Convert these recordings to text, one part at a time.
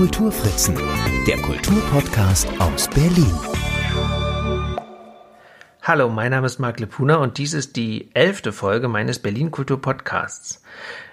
Kulturfritzen, der Kulturpodcast aus Berlin. Hallo, mein Name ist Marc Lepuna und dies ist die elfte Folge meines Berlin Kultur Podcasts.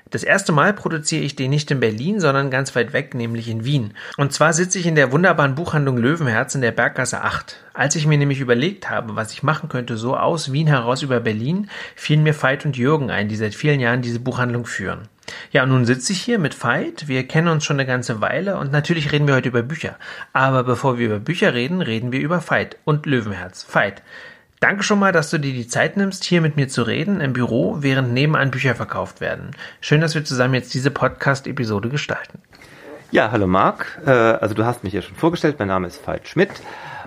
Das erste Mal produziere ich den nicht in Berlin, sondern ganz weit weg, nämlich in Wien. Und zwar sitze ich in der wunderbaren Buchhandlung Löwenherz in der Berggasse 8. Als ich mir nämlich überlegt habe, was ich machen könnte, so aus Wien heraus über Berlin, fielen mir Veit und Jürgen ein, die seit vielen Jahren diese Buchhandlung führen. Ja, und nun sitze ich hier mit Veit. Wir kennen uns schon eine ganze Weile und natürlich reden wir heute über Bücher. Aber bevor wir über Bücher reden, reden wir über Veit und Löwenherz. Veit, Danke schon mal, dass du dir die Zeit nimmst, hier mit mir zu reden im Büro, während nebenan Bücher verkauft werden. Schön, dass wir zusammen jetzt diese Podcast-Episode gestalten. Ja, hallo Marc. Äh, also du hast mich ja schon vorgestellt. Mein Name ist Veit Schmidt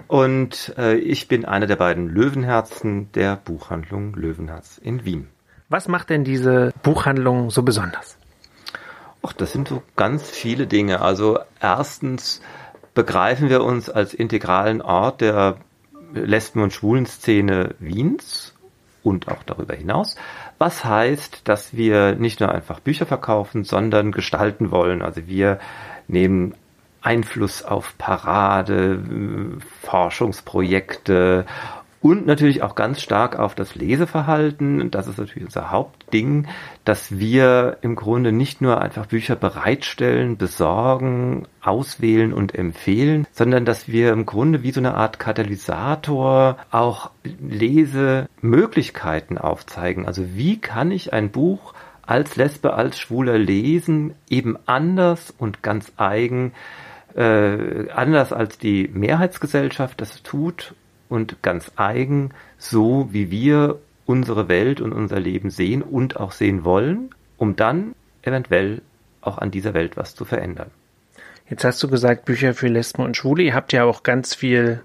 und äh, ich bin einer der beiden Löwenherzen der Buchhandlung Löwenherz in Wien. Was macht denn diese Buchhandlung so besonders? Ach, das sind so ganz viele Dinge. Also erstens begreifen wir uns als integralen Ort der Lesben- und Schwulenszene Wiens und auch darüber hinaus. Was heißt, dass wir nicht nur einfach Bücher verkaufen, sondern gestalten wollen. Also wir nehmen Einfluss auf Parade, Forschungsprojekte und natürlich auch ganz stark auf das Leseverhalten. Das ist natürlich unser Hauptding, dass wir im Grunde nicht nur einfach Bücher bereitstellen, besorgen, auswählen und empfehlen, sondern dass wir im Grunde wie so eine Art Katalysator auch Lesemöglichkeiten aufzeigen. Also wie kann ich ein Buch als Lesbe, als Schwuler lesen, eben anders und ganz eigen, äh, anders als die Mehrheitsgesellschaft das tut und ganz eigen, so wie wir unsere Welt und unser Leben sehen und auch sehen wollen, um dann eventuell auch an dieser Welt was zu verändern. Jetzt hast du gesagt, Bücher für Lesben und Schwule. Ihr habt ja auch ganz viel,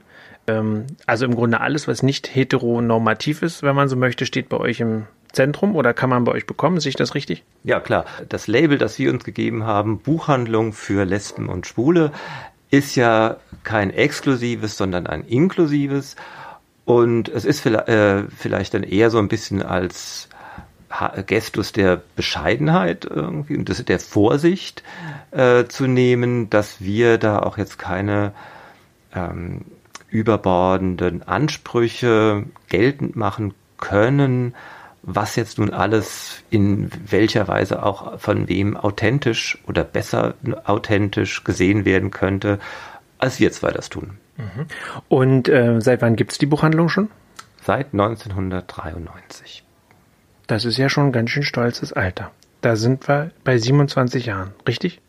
ähm, also im Grunde alles, was nicht heteronormativ ist, wenn man so möchte, steht bei euch im Zentrum oder kann man bei euch bekommen? Sehe ich das richtig? Ja, klar. Das Label, das wir uns gegeben haben, Buchhandlung für Lesben und Schwule, ist ja kein exklusives, sondern ein inklusives. Und es ist äh, vielleicht dann eher so ein bisschen als Gestus der Bescheidenheit irgendwie und der Vorsicht äh, zu nehmen, dass wir da auch jetzt keine ähm, überbordenden Ansprüche geltend machen können, was jetzt nun alles in welcher Weise auch von wem authentisch oder besser authentisch gesehen werden könnte, als wir zwei das tun. Mhm. Und äh, seit wann gibt es die Buchhandlung schon? Seit 1993. Das ist ja schon ein ganz schön stolzes Alter. Da sind wir bei 27 Jahren, richtig?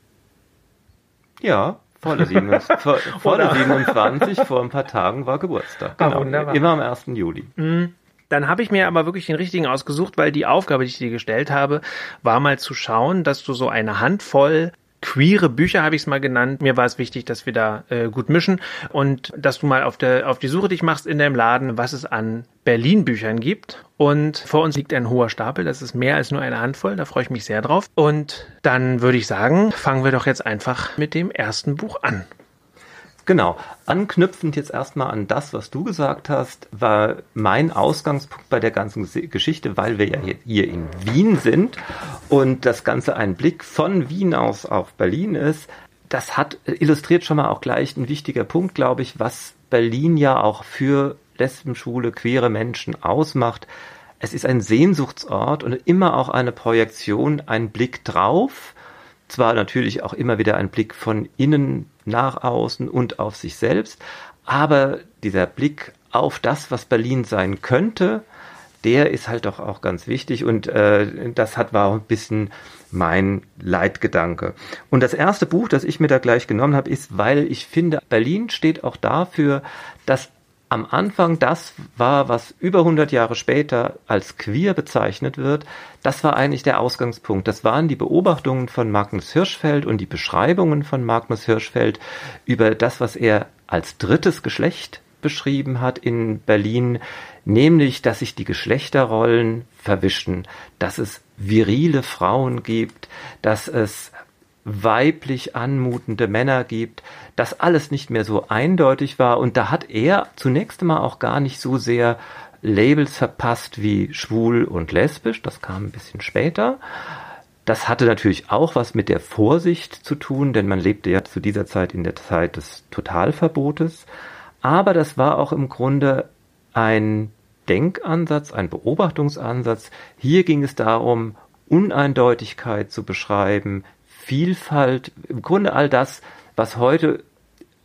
Ja, volle 27, vor, volle 27 vor ein paar Tagen war Geburtstag. Ah, genau. Ah, wunderbar. Immer am 1. Juli. Mhm. Dann habe ich mir aber wirklich den richtigen ausgesucht, weil die Aufgabe, die ich dir gestellt habe, war mal zu schauen, dass du so eine Handvoll queere Bücher habe ich es mal genannt. Mir war es wichtig, dass wir da äh, gut mischen und dass du mal auf der auf die Suche dich machst in deinem Laden, was es an Berlin Büchern gibt. Und vor uns liegt ein hoher Stapel. Das ist mehr als nur eine Handvoll. Da freue ich mich sehr drauf. Und dann würde ich sagen, fangen wir doch jetzt einfach mit dem ersten Buch an. Genau. Anknüpfend jetzt erstmal an das, was du gesagt hast, war mein Ausgangspunkt bei der ganzen Geschichte, weil wir ja hier in Wien sind und das Ganze ein Blick von Wien aus auf Berlin ist. Das hat illustriert schon mal auch gleich ein wichtiger Punkt, glaube ich, was Berlin ja auch für Lesbenschule, queere Menschen ausmacht. Es ist ein Sehnsuchtsort und immer auch eine Projektion, ein Blick drauf. Zwar natürlich auch immer wieder ein Blick von innen nach außen und auf sich selbst. Aber dieser Blick auf das, was Berlin sein könnte, der ist halt doch auch ganz wichtig und äh, das hat war auch ein bisschen mein Leitgedanke. Und das erste Buch, das ich mir da gleich genommen habe, ist, weil ich finde, Berlin steht auch dafür, dass am Anfang das war, was über 100 Jahre später als queer bezeichnet wird, das war eigentlich der Ausgangspunkt. Das waren die Beobachtungen von Magnus Hirschfeld und die Beschreibungen von Magnus Hirschfeld über das, was er als drittes Geschlecht beschrieben hat in Berlin, nämlich, dass sich die Geschlechterrollen verwischen, dass es virile Frauen gibt, dass es weiblich anmutende Männer gibt, das alles nicht mehr so eindeutig war und da hat er zunächst einmal auch gar nicht so sehr Labels verpasst wie schwul und lesbisch, das kam ein bisschen später, Das hatte natürlich auch was mit der Vorsicht zu tun, denn man lebte ja zu dieser Zeit in der Zeit des Totalverbotes. Aber das war auch im Grunde ein Denkansatz, ein Beobachtungsansatz. Hier ging es darum, Uneindeutigkeit zu beschreiben, Vielfalt, im Grunde all das, was heute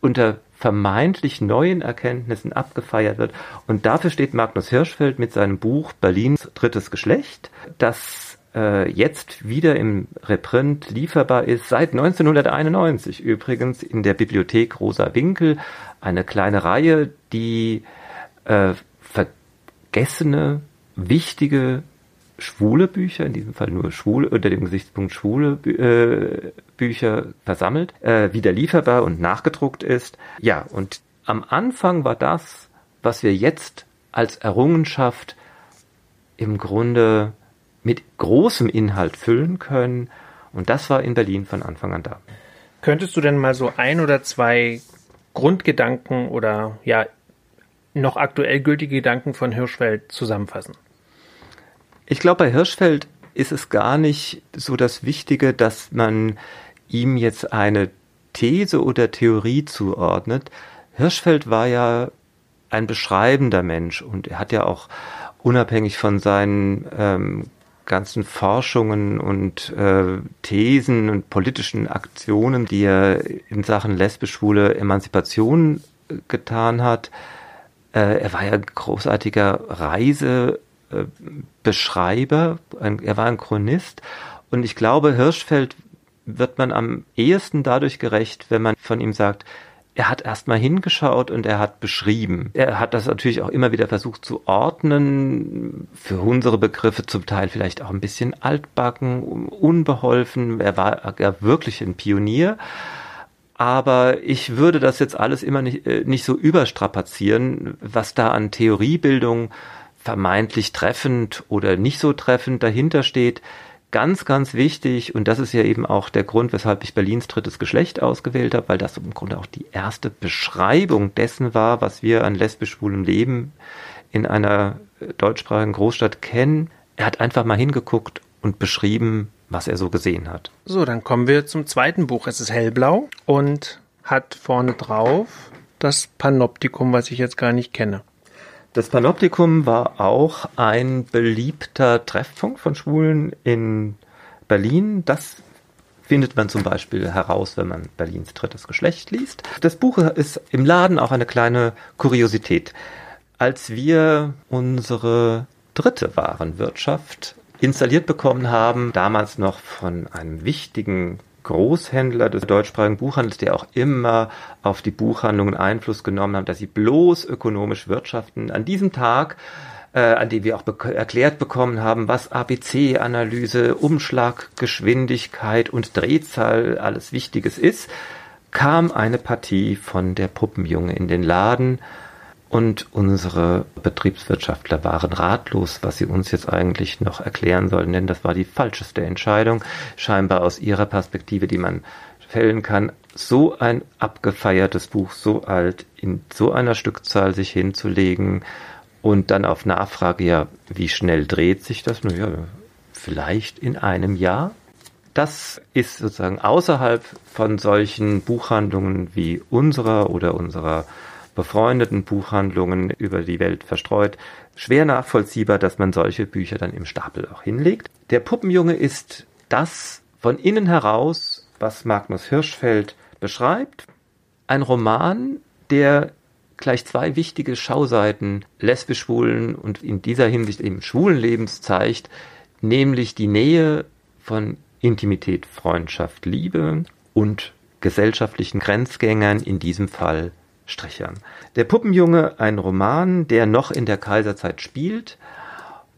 unter vermeintlich neuen Erkenntnissen abgefeiert wird. Und dafür steht Magnus Hirschfeld mit seinem Buch Berlins drittes Geschlecht, das äh, jetzt wieder im Reprint lieferbar ist, seit 1991 übrigens in der Bibliothek Rosa Winkel, eine kleine Reihe, die äh, vergessene, wichtige schwule Bücher, in diesem Fall nur schwule, unter dem Gesichtspunkt schwule äh, Bücher versammelt, äh, wieder lieferbar und nachgedruckt ist. Ja, und am Anfang war das, was wir jetzt als Errungenschaft im Grunde mit großem Inhalt füllen können. Und das war in Berlin von Anfang an da. Könntest du denn mal so ein oder zwei Grundgedanken oder ja noch aktuell gültige Gedanken von Hirschfeld zusammenfassen? Ich glaube, bei Hirschfeld ist es gar nicht so das Wichtige, dass man ihm jetzt eine These oder Theorie zuordnet. Hirschfeld war ja ein beschreibender Mensch und er hat ja auch unabhängig von seinen ähm, ganzen Forschungen und äh, Thesen und politischen Aktionen, die er in Sachen lesbisch-schwule Emanzipation äh, getan hat, äh, er war ja ein großartiger Reisebeschreiber, ein, er war ein Chronist und ich glaube, Hirschfeld wird man am ehesten dadurch gerecht, wenn man von ihm sagt, er hat erstmal hingeschaut und er hat beschrieben. Er hat das natürlich auch immer wieder versucht zu ordnen, für unsere Begriffe zum Teil vielleicht auch ein bisschen altbacken, unbeholfen. Er war ja wirklich ein Pionier. Aber ich würde das jetzt alles immer nicht, äh, nicht so überstrapazieren, was da an Theoriebildung vermeintlich treffend oder nicht so treffend dahinter steht ganz, ganz wichtig, und das ist ja eben auch der Grund, weshalb ich Berlins drittes Geschlecht ausgewählt habe, weil das im Grunde auch die erste Beschreibung dessen war, was wir an lesbisch-schwulem Leben in einer deutschsprachigen Großstadt kennen. Er hat einfach mal hingeguckt und beschrieben, was er so gesehen hat. So, dann kommen wir zum zweiten Buch. Es ist hellblau und hat vorne drauf das Panoptikum, was ich jetzt gar nicht kenne. Das Panoptikum war auch ein beliebter Treffpunkt von Schwulen in Berlin. Das findet man zum Beispiel heraus, wenn man Berlins drittes Geschlecht liest. Das Buch ist im Laden auch eine kleine Kuriosität. Als wir unsere dritte Warenwirtschaft installiert bekommen haben, damals noch von einem wichtigen Großhändler des deutschsprachigen Buchhandels, der auch immer auf die Buchhandlungen Einfluss genommen hat, dass sie bloß ökonomisch wirtschaften. An diesem Tag, äh, an dem wir auch be erklärt bekommen haben, was ABC-Analyse, Umschlaggeschwindigkeit und Drehzahl alles Wichtiges ist, kam eine Partie von der Puppenjunge in den Laden und unsere Betriebswirtschaftler waren ratlos, was sie uns jetzt eigentlich noch erklären sollten, denn das war die falscheste Entscheidung, scheinbar aus ihrer Perspektive, die man fällen kann. So ein abgefeiertes Buch, so alt, in so einer Stückzahl sich hinzulegen und dann auf Nachfrage, ja, wie schnell dreht sich das? Naja, vielleicht in einem Jahr. Das ist sozusagen außerhalb von solchen Buchhandlungen wie unserer oder unserer befreundeten Buchhandlungen über die Welt verstreut. Schwer nachvollziehbar, dass man solche Bücher dann im Stapel auch hinlegt. Der Puppenjunge ist das von innen heraus, was Magnus Hirschfeld beschreibt. Ein Roman, der gleich zwei wichtige Schauseiten lesbisch-schwulen und in dieser Hinsicht eben schwulen Lebens zeigt, nämlich die Nähe von Intimität, Freundschaft, Liebe und gesellschaftlichen Grenzgängern, in diesem Fall Strichern. Der Puppenjunge, ein Roman, der noch in der Kaiserzeit spielt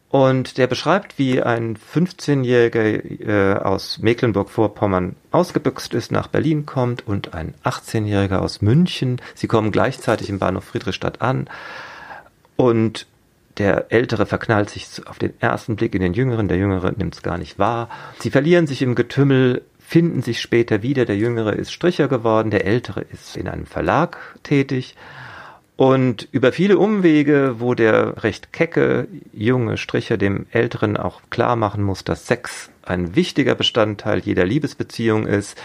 und der beschreibt, wie ein 15-Jähriger äh, aus Mecklenburg-Vorpommern ausgebüxt ist, nach Berlin kommt und ein 18-Jähriger aus München. Sie kommen gleichzeitig im Bahnhof Friedrichstadt an und der Ältere verknallt sich auf den ersten Blick in den Jüngeren, der Jüngere nimmt es gar nicht wahr. Sie verlieren sich im Getümmel finden sich später wieder. Der Jüngere ist Stricher geworden, der Ältere ist in einem Verlag tätig. Und über viele Umwege, wo der recht kecke junge Stricher dem Älteren auch klar machen muss, dass Sex ein wichtiger Bestandteil jeder Liebesbeziehung ist,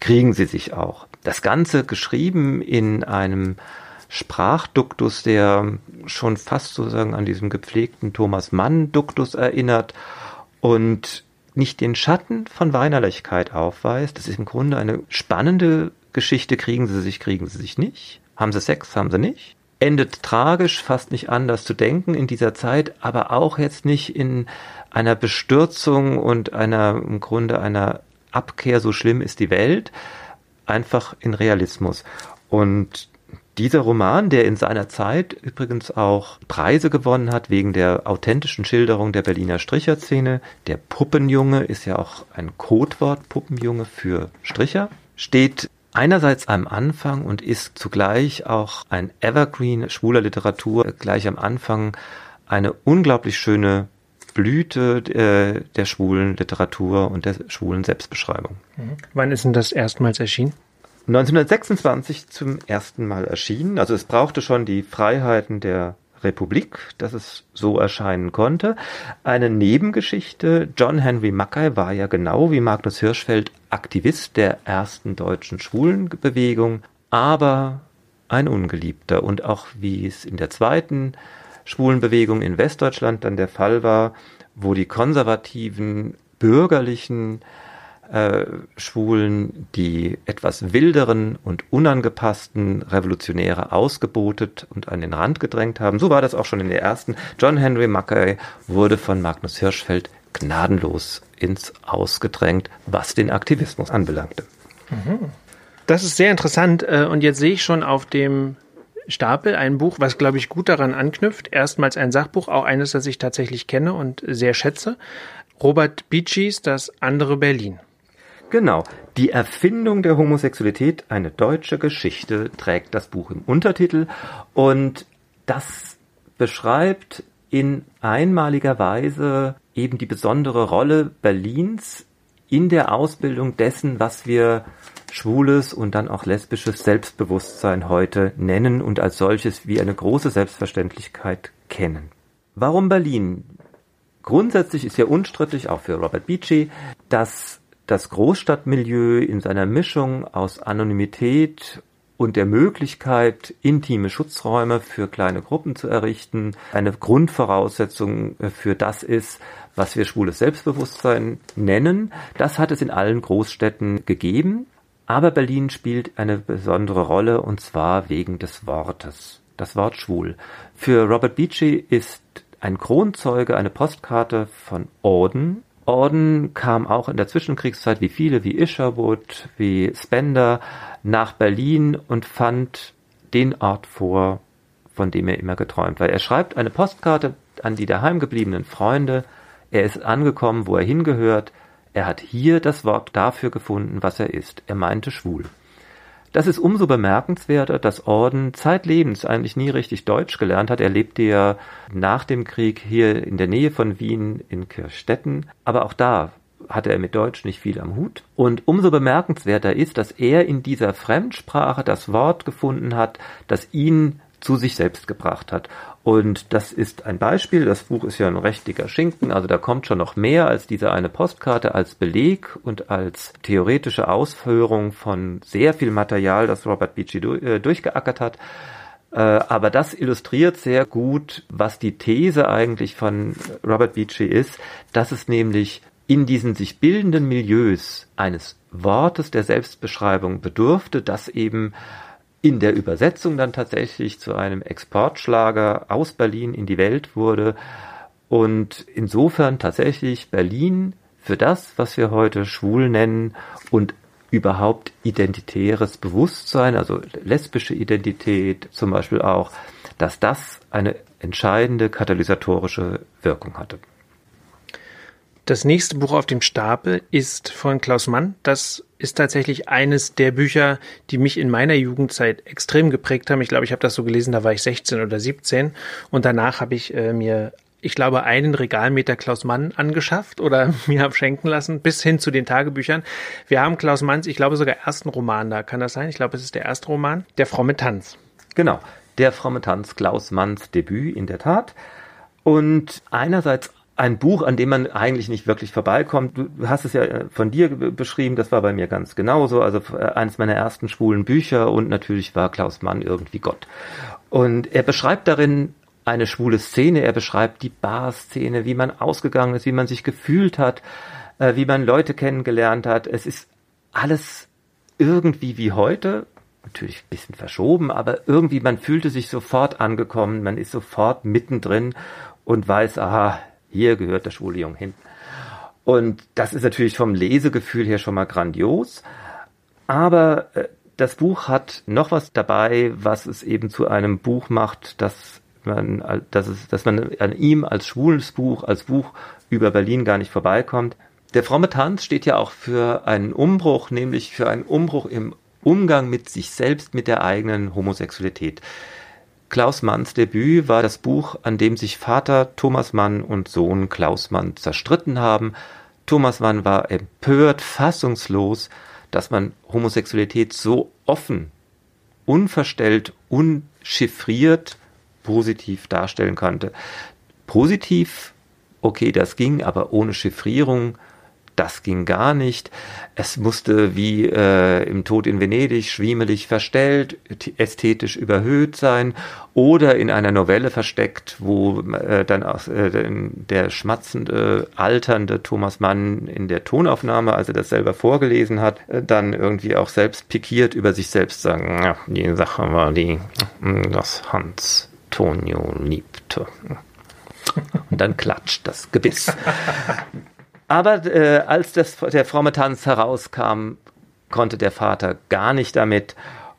kriegen sie sich auch. Das Ganze geschrieben in einem Sprachduktus, der schon fast sozusagen an diesem gepflegten Thomas Mann Duktus erinnert und nicht den Schatten von Weinerlichkeit aufweist. Das ist im Grunde eine spannende Geschichte. Kriegen sie sich, kriegen sie sich nicht. Haben sie Sex, haben sie nicht. Endet tragisch, fast nicht anders zu denken in dieser Zeit, aber auch jetzt nicht in einer Bestürzung und einer, im Grunde einer Abkehr, so schlimm ist die Welt, einfach in Realismus. Und dieser Roman, der in seiner Zeit übrigens auch Preise gewonnen hat wegen der authentischen Schilderung der Berliner Stricherszene, der Puppenjunge ist ja auch ein Codewort, Puppenjunge für Stricher, steht einerseits am Anfang und ist zugleich auch ein Evergreen schwuler Literatur, gleich am Anfang eine unglaublich schöne Blüte äh, der schwulen Literatur und der schwulen Selbstbeschreibung. Mhm. Wann ist denn das erstmals erschienen? 1926 zum ersten Mal erschienen. Also es brauchte schon die Freiheiten der Republik, dass es so erscheinen konnte. Eine Nebengeschichte. John Henry Mackay war ja genau wie Magnus Hirschfeld Aktivist der ersten deutschen Schwulenbewegung, aber ein Ungeliebter. Und auch wie es in der zweiten Schwulenbewegung in Westdeutschland dann der Fall war, wo die konservativen bürgerlichen äh, Schwulen die etwas wilderen und unangepassten Revolutionäre ausgebotet und an den Rand gedrängt haben. So war das auch schon in der ersten. John Henry Mackay wurde von Magnus Hirschfeld gnadenlos ins Ausgedrängt, was den Aktivismus anbelangte. Das ist sehr interessant äh, und jetzt sehe ich schon auf dem Stapel ein Buch, was, glaube ich, gut daran anknüpft. Erstmals ein Sachbuch, auch eines, das ich tatsächlich kenne und sehr schätze. Robert Beachies, Das andere Berlin. Genau. Die Erfindung der Homosexualität, eine deutsche Geschichte, trägt das Buch im Untertitel und das beschreibt in einmaliger Weise eben die besondere Rolle Berlins in der Ausbildung dessen, was wir schwules und dann auch lesbisches Selbstbewusstsein heute nennen und als solches wie eine große Selbstverständlichkeit kennen. Warum Berlin? Grundsätzlich ist ja unstrittig, auch für Robert Beachy, dass das Großstadtmilieu in seiner Mischung aus Anonymität und der Möglichkeit, intime Schutzräume für kleine Gruppen zu errichten, eine Grundvoraussetzung für das ist, was wir schwules Selbstbewusstsein nennen. Das hat es in allen Großstädten gegeben. Aber Berlin spielt eine besondere Rolle und zwar wegen des Wortes. Das Wort schwul. Für Robert Beachy ist ein Kronzeuge eine Postkarte von Orden. Orden kam auch in der Zwischenkriegszeit wie viele, wie Isherwood, wie Spender, nach Berlin und fand den Ort vor, von dem er immer geträumt war. Er schreibt eine Postkarte an die daheimgebliebenen Freunde. Er ist angekommen, wo er hingehört. Er hat hier das Wort dafür gefunden, was er ist. Er meinte schwul. Das ist umso bemerkenswerter, dass Orden zeitlebens eigentlich nie richtig Deutsch gelernt hat. Er lebte ja nach dem Krieg hier in der Nähe von Wien in Kirchstetten, aber auch da hatte er mit Deutsch nicht viel am Hut. Und umso bemerkenswerter ist, dass er in dieser Fremdsprache das Wort gefunden hat, das ihn zu sich selbst gebracht hat. Und das ist ein Beispiel. Das Buch ist ja ein recht dicker Schinken, also da kommt schon noch mehr als diese eine Postkarte als Beleg und als theoretische Ausführung von sehr viel Material, das Robert Beachy äh, durchgeackert hat. Äh, aber das illustriert sehr gut, was die These eigentlich von Robert Beachy ist, dass es nämlich in diesen sich bildenden Milieus eines Wortes der Selbstbeschreibung bedurfte, das eben in der Übersetzung dann tatsächlich zu einem Exportschlager aus Berlin in die Welt wurde und insofern tatsächlich Berlin für das, was wir heute schwul nennen und überhaupt identitäres Bewusstsein, also lesbische Identität zum Beispiel auch, dass das eine entscheidende katalysatorische Wirkung hatte. Das nächste Buch auf dem Stapel ist von Klaus Mann. Das ist tatsächlich eines der Bücher, die mich in meiner Jugendzeit extrem geprägt haben. Ich glaube, ich habe das so gelesen, da war ich 16 oder 17 und danach habe ich äh, mir ich glaube, einen Regalmeter Klaus Mann angeschafft oder mir habe schenken lassen, bis hin zu den Tagebüchern. Wir haben Klaus Manns, ich glaube sogar ersten Roman da, kann das sein? Ich glaube, es ist der erste Roman, Der fromme Tanz. Genau, Der fromme Tanz, Klaus Manns Debüt in der Tat. Und einerseits ein Buch, an dem man eigentlich nicht wirklich vorbeikommt. Du hast es ja äh, von dir beschrieben, das war bei mir ganz genauso. Also äh, eines meiner ersten schwulen Bücher und natürlich war Klaus Mann irgendwie Gott. Und er beschreibt darin eine schwule Szene, er beschreibt die Bar-Szene, wie man ausgegangen ist, wie man sich gefühlt hat, äh, wie man Leute kennengelernt hat. Es ist alles irgendwie wie heute, natürlich ein bisschen verschoben, aber irgendwie man fühlte sich sofort angekommen, man ist sofort mittendrin und weiß, aha, hier gehört der schwule Jung hin. Und das ist natürlich vom Lesegefühl her schon mal grandios. Aber äh, das Buch hat noch was dabei, was es eben zu einem Buch macht, das man, dass, es, dass man an ihm als schwules Buch, als Buch über Berlin gar nicht vorbeikommt. Der fromme Tanz steht ja auch für einen Umbruch, nämlich für einen Umbruch im Umgang mit sich selbst, mit der eigenen Homosexualität. Klaus Manns Debüt war das Buch, an dem sich Vater Thomas Mann und Sohn Klaus Mann zerstritten haben. Thomas Mann war empört, fassungslos, dass man Homosexualität so offen, unverstellt, unchiffriert positiv darstellen konnte. Positiv, okay, das ging, aber ohne Chiffrierung das ging gar nicht. Es musste wie äh, im Tod in Venedig schwiemelig verstellt, ästhetisch überhöht sein oder in einer Novelle versteckt, wo äh, dann auch, äh, der schmatzende, alternde Thomas Mann in der Tonaufnahme, als er das selber vorgelesen hat, äh, dann irgendwie auch selbst pikiert über sich selbst sagen, ja, die Sache war die, dass Hans Tonio liebte. Und dann klatscht das Gebiss. Aber äh, als das, der fromme Tanz herauskam, konnte der Vater gar nicht damit.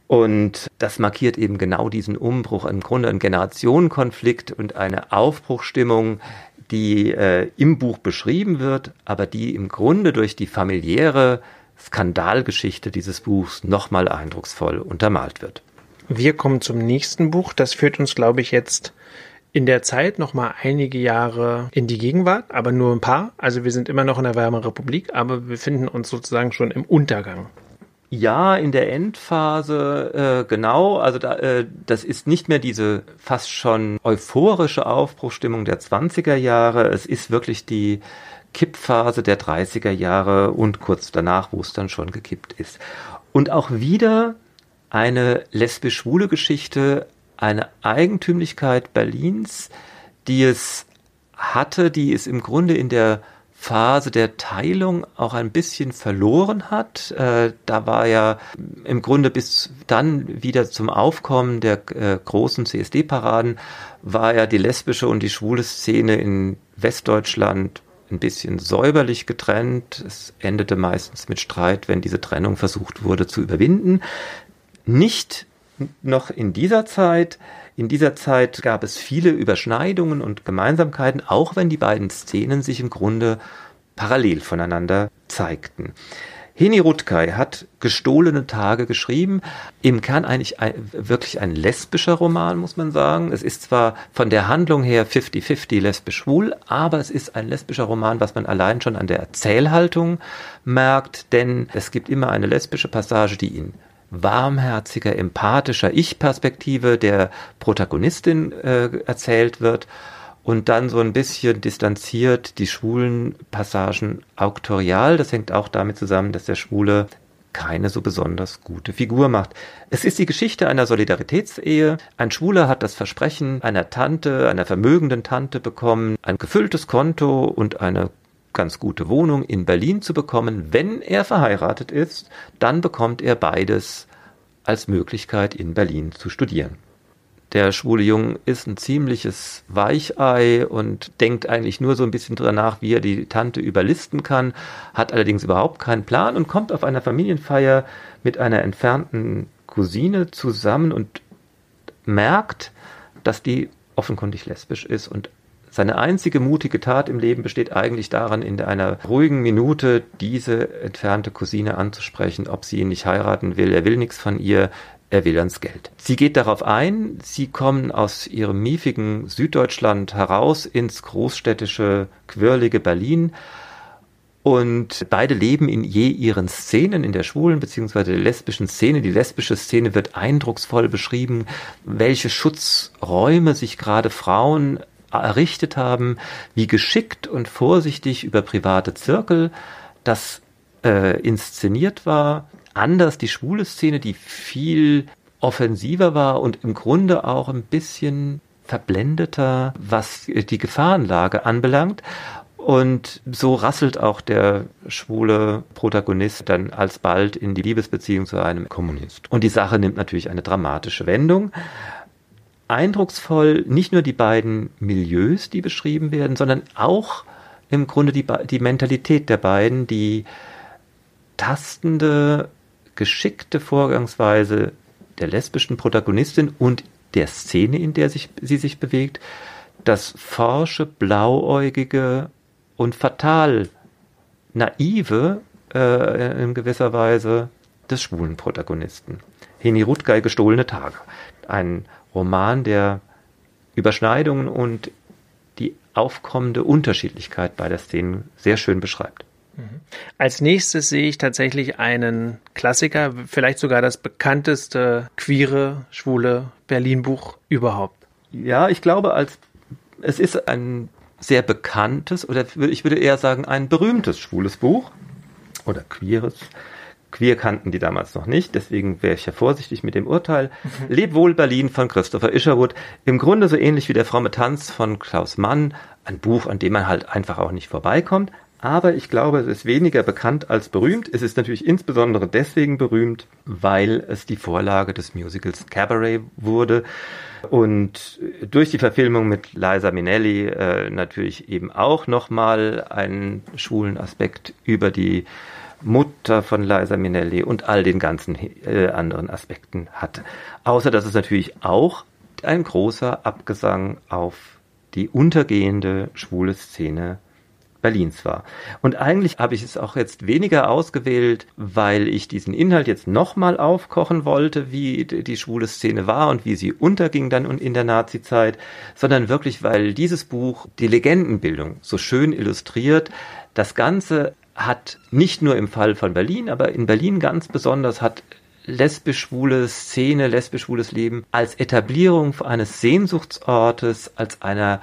Und das markiert eben genau diesen Umbruch, im Grunde ein Generationenkonflikt und eine Aufbruchstimmung, die äh, im Buch beschrieben wird, aber die im Grunde durch die familiäre Skandalgeschichte dieses Buchs nochmal eindrucksvoll untermalt wird. Wir kommen zum nächsten Buch. Das führt uns, glaube ich, jetzt in der Zeit noch mal einige Jahre in die Gegenwart, aber nur ein paar. Also wir sind immer noch in der Weimarer Republik, aber wir befinden uns sozusagen schon im Untergang. Ja, in der Endphase, äh, genau. Also da, äh, das ist nicht mehr diese fast schon euphorische Aufbruchstimmung der 20er Jahre. Es ist wirklich die Kippphase der 30er Jahre und kurz danach, wo es dann schon gekippt ist. Und auch wieder eine lesbisch-schwule Geschichte, eine Eigentümlichkeit Berlins, die es hatte, die es im Grunde in der Phase der Teilung auch ein bisschen verloren hat. Äh, da war ja im Grunde bis dann wieder zum Aufkommen der äh, großen CSD-Paraden war ja die lesbische und die schwule Szene in Westdeutschland ein bisschen säuberlich getrennt. Es endete meistens mit Streit, wenn diese Trennung versucht wurde zu überwinden. Nicht noch in dieser Zeit. In dieser Zeit gab es viele Überschneidungen und Gemeinsamkeiten, auch wenn die beiden Szenen sich im Grunde parallel voneinander zeigten. Heni Rutkay hat Gestohlene Tage geschrieben. Im Kern eigentlich ein, wirklich ein lesbischer Roman, muss man sagen. Es ist zwar von der Handlung her 50-50 lesbisch-schwul, aber es ist ein lesbischer Roman, was man allein schon an der Erzählhaltung merkt, denn es gibt immer eine lesbische Passage, die ihn warmherziger, empathischer Ich-Perspektive der Protagonistin äh, erzählt wird und dann so ein bisschen distanziert die schwulen Passagen auktorial. Das hängt auch damit zusammen, dass der Schwule keine so besonders gute Figur macht. Es ist die Geschichte einer Solidaritätsehe. Ein Schwuler hat das Versprechen einer Tante, einer vermögenden Tante bekommen, ein gefülltes Konto und eine ganz gute Wohnung in Berlin zu bekommen. Wenn er verheiratet ist, dann bekommt er beides als Möglichkeit in Berlin zu studieren. Der schwule Jung ist ein ziemliches Weichei und denkt eigentlich nur so ein bisschen drüber nach, wie er die Tante überlisten kann, hat allerdings überhaupt keinen Plan und kommt auf einer Familienfeier mit einer entfernten Cousine zusammen und merkt, dass die offenkundig lesbisch ist und seine einzige mutige Tat im Leben besteht eigentlich daran, in einer ruhigen Minute diese entfernte Cousine anzusprechen, ob sie ihn nicht heiraten will. Er will nichts von ihr, er will ans Geld. Sie geht darauf ein, sie kommen aus ihrem miefigen Süddeutschland heraus ins großstädtische, quirlige Berlin. Und beide leben in je ihren Szenen, in der schwulen bzw. der lesbischen Szene. Die lesbische Szene wird eindrucksvoll beschrieben, welche Schutzräume sich gerade Frauen errichtet haben, wie geschickt und vorsichtig über private Zirkel das äh, inszeniert war. Anders die schwule Szene, die viel offensiver war und im Grunde auch ein bisschen verblendeter, was die Gefahrenlage anbelangt. Und so rasselt auch der schwule Protagonist dann alsbald in die Liebesbeziehung zu einem Kommunist. Und die Sache nimmt natürlich eine dramatische Wendung. Eindrucksvoll nicht nur die beiden Milieus, die beschrieben werden, sondern auch im Grunde die, die Mentalität der beiden, die tastende, geschickte Vorgangsweise der lesbischen Protagonistin und der Szene, in der sich, sie sich bewegt, das forsche, blauäugige und fatal naive äh, in gewisser Weise des schwulen Protagonisten. Heni Rutgei Gestohlene Tage. Ein Roman, der Überschneidungen und die aufkommende Unterschiedlichkeit beider Szenen sehr schön beschreibt. Mhm. Als nächstes sehe ich tatsächlich einen Klassiker, vielleicht sogar das bekannteste queere, schwule Berlin-Buch überhaupt. Ja, ich glaube, als es ist ein sehr bekanntes oder ich würde eher sagen ein berühmtes schwules Buch oder queeres. Queer kannten die damals noch nicht, deswegen wäre ich ja vorsichtig mit dem Urteil. Mhm. Leb wohl Berlin von Christopher Isherwood. Im Grunde so ähnlich wie der fromme Tanz von Klaus Mann. Ein Buch, an dem man halt einfach auch nicht vorbeikommt. Aber ich glaube, es ist weniger bekannt als berühmt. Es ist natürlich insbesondere deswegen berühmt, weil es die Vorlage des Musicals Cabaret wurde und durch die Verfilmung mit Liza Minnelli äh, natürlich eben auch nochmal einen schwulen Aspekt über die Mutter von Liza Minnelli und all den ganzen äh, anderen Aspekten hat. Außer dass es natürlich auch ein großer Abgesang auf die untergehende schwule Szene Berlins war. Und eigentlich habe ich es auch jetzt weniger ausgewählt, weil ich diesen Inhalt jetzt nochmal aufkochen wollte, wie die schwule Szene war und wie sie unterging dann in der Nazizeit, sondern wirklich, weil dieses Buch die Legendenbildung so schön illustriert. Das Ganze hat nicht nur im Fall von Berlin, aber in Berlin ganz besonders hat lesbisch-schwule Szene, lesbisch-schwules Leben als Etablierung eines Sehnsuchtsortes, als einer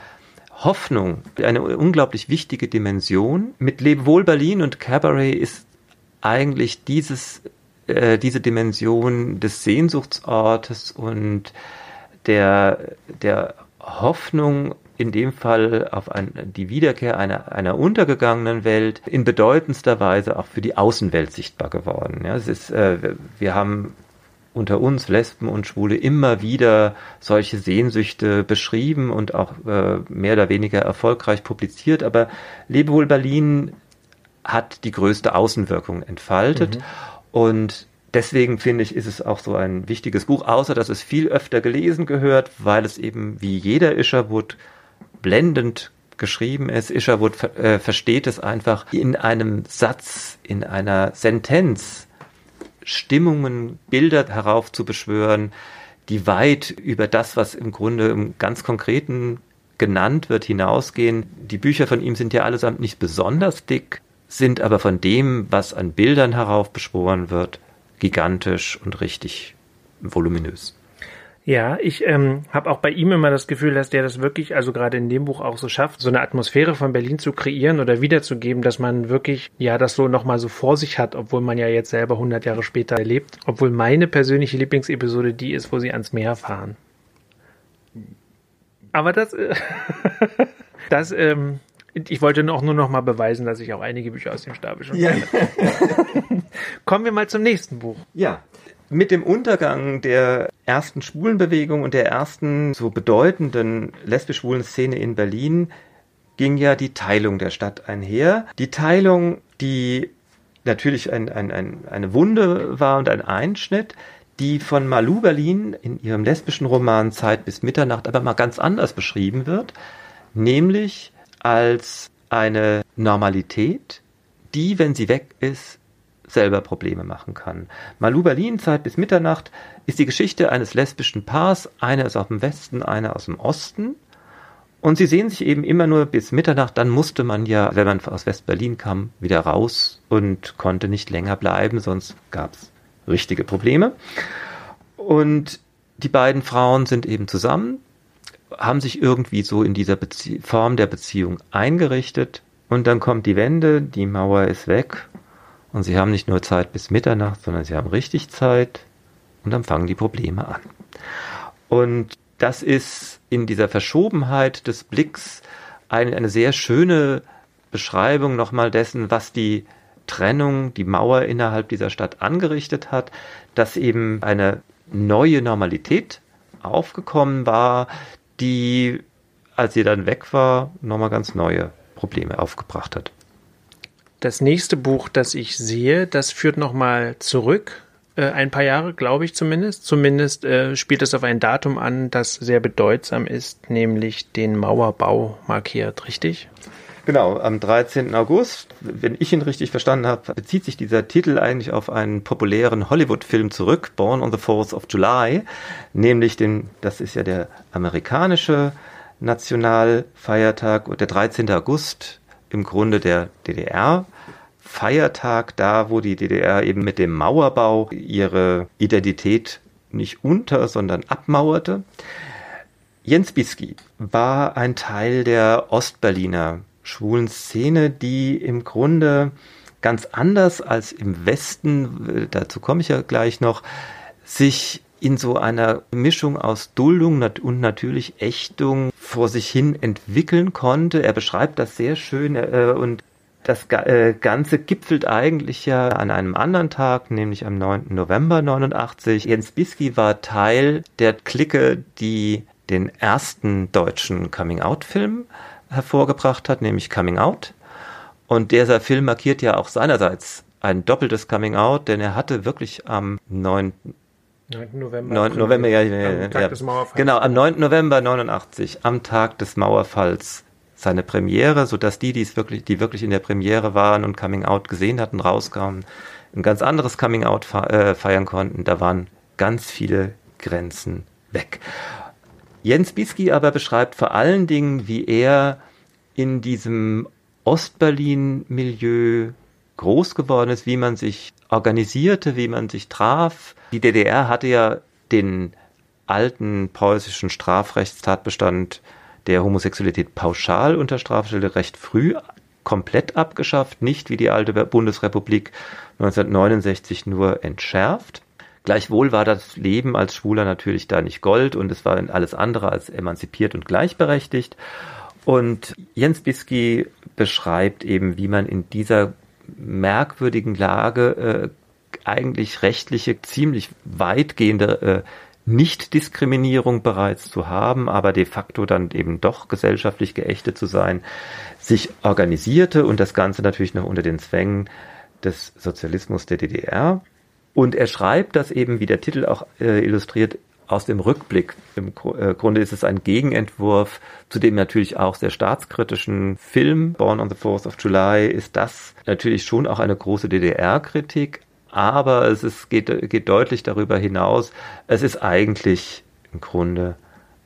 Hoffnung eine unglaublich wichtige Dimension. Mit Lebe wohl Berlin und Cabaret ist eigentlich dieses, äh, diese Dimension des Sehnsuchtsortes und der, der Hoffnung in dem Fall auf ein, die Wiederkehr einer, einer untergegangenen Welt in bedeutendster Weise auch für die Außenwelt sichtbar geworden. Ja, es ist, äh, wir haben unter uns Lesben und Schwule immer wieder solche Sehnsüchte beschrieben und auch äh, mehr oder weniger erfolgreich publiziert. Aber Lebewohl Berlin hat die größte Außenwirkung entfaltet mhm. und deswegen finde ich, ist es auch so ein wichtiges Buch, außer dass es viel öfter gelesen gehört, weil es eben wie jeder Isherwood blendend geschrieben ist. Isherwood äh, versteht es einfach in einem Satz, in einer Sentenz Stimmungen, Bilder heraufzubeschwören, die weit über das, was im Grunde im ganz Konkreten genannt wird, hinausgehen. Die Bücher von ihm sind ja allesamt nicht besonders dick, sind aber von dem, was an Bildern heraufbeschworen wird, gigantisch und richtig voluminös. Ja, ich ähm, habe auch bei ihm immer das Gefühl, dass der das wirklich, also gerade in dem Buch auch so schafft, so eine Atmosphäre von Berlin zu kreieren oder wiederzugeben, dass man wirklich, ja, das so nochmal so vor sich hat, obwohl man ja jetzt selber 100 Jahre später erlebt. Obwohl meine persönliche Lieblingsepisode die ist, wo sie ans Meer fahren. Aber das, das, ähm, ich wollte auch nur noch mal beweisen, dass ich auch einige Bücher aus dem Stabe schon kenne. Ja. Kommen wir mal zum nächsten Buch. Ja, mit dem Untergang der ersten Schwulenbewegung und der ersten so bedeutenden lesbisch-schwulen Szene in Berlin ging ja die Teilung der Stadt einher. Die Teilung, die natürlich ein, ein, ein, eine Wunde war und ein Einschnitt, die von Malou Berlin in ihrem lesbischen Roman Zeit bis Mitternacht aber mal ganz anders beschrieben wird, nämlich als eine Normalität, die, wenn sie weg ist, selber Probleme machen kann. Malou Berlin, Zeit bis Mitternacht, ist die Geschichte eines lesbischen Paars. Eine ist aus dem Westen, eine aus dem Osten. Und sie sehen sich eben immer nur bis Mitternacht. Dann musste man ja, wenn man aus West-Berlin kam, wieder raus und konnte nicht länger bleiben, sonst gab es richtige Probleme. Und die beiden Frauen sind eben zusammen. haben sich irgendwie so in dieser Bezie Form der Beziehung eingerichtet und dann kommt die Wende, die Mauer ist weg und sie haben nicht nur Zeit bis Mitternacht, sondern sie haben richtig Zeit und dann fangen die Probleme an. Und das ist in dieser Verschobenheit des Blicks eine, eine sehr schöne Beschreibung nochmal dessen, was die Trennung, die Mauer innerhalb dieser Stadt angerichtet hat, dass eben eine neue Normalität aufgekommen war, die, als sie dann weg war, nochmal ganz neue Probleme aufgebracht hat. Das nächste Buch, das ich sehe, das führt nochmal zurück, äh, ein paar Jahre, glaube ich zumindest. Zumindest äh, spielt es auf ein Datum an, das sehr bedeutsam ist, nämlich den Mauerbau markiert, richtig? Genau, am 13. August, wenn ich ihn richtig verstanden habe, bezieht sich dieser Titel eigentlich auf einen populären Hollywood-Film zurück, Born on the 4th of July, nämlich den, das ist ja der amerikanische Nationalfeiertag, der 13. August, im Grunde der DDR. Feiertag da, wo die DDR eben mit dem Mauerbau ihre Identität nicht unter, sondern abmauerte. Jens Bisky war ein Teil der Ostberliner schwulen Szene, die im Grunde ganz anders als im Westen, äh, dazu komme ich ja gleich noch, sich in so einer Mischung aus Duldung und natürlich Ächtung vor sich hin entwickeln konnte. Er beschreibt das sehr schön äh, und das äh, Ganze gipfelt eigentlich ja an einem anderen Tag, nämlich am 9. November 89. Jens Bisky war Teil der Clique, die den ersten deutschen Coming-out-Film hervorgebracht hat, nämlich Coming Out. Und dieser Film markiert ja auch seinerseits ein doppeltes Coming Out, denn er hatte wirklich am 9. 9. November. 9. November, ja, ja, am Tag ja. des Mauerfalls. Genau, am 9. November 89, am Tag des Mauerfalls, seine Premiere, sodass die, die es wirklich, die wirklich in der Premiere waren und Coming Out gesehen hatten, rauskamen, ein ganz anderes Coming Out äh, feiern konnten. Da waren ganz viele Grenzen weg. Jens Bisky aber beschreibt vor allen Dingen, wie er in diesem Ostberlin-Milieu groß geworden ist, wie man sich organisierte, wie man sich traf. Die DDR hatte ja den alten preußischen Strafrechtstatbestand der Homosexualität pauschal unter Strafstelle recht früh komplett abgeschafft, nicht wie die alte Bundesrepublik 1969 nur entschärft. Gleichwohl war das Leben als Schwuler natürlich da nicht Gold und es war alles andere als emanzipiert und gleichberechtigt. Und Jens Bisky beschreibt eben, wie man in dieser merkwürdigen Lage äh, eigentlich rechtliche, ziemlich weitgehende äh, Nichtdiskriminierung bereits zu haben, aber de facto dann eben doch gesellschaftlich geächtet zu sein, sich organisierte und das Ganze natürlich noch unter den Zwängen des Sozialismus der DDR. Und er schreibt das eben, wie der Titel auch äh, illustriert, aus dem Rückblick. Im äh, Grunde ist es ein Gegenentwurf zu dem natürlich auch sehr staatskritischen Film Born on the 4th of July. Ist das natürlich schon auch eine große DDR-Kritik, aber es ist, geht, geht deutlich darüber hinaus. Es ist eigentlich im Grunde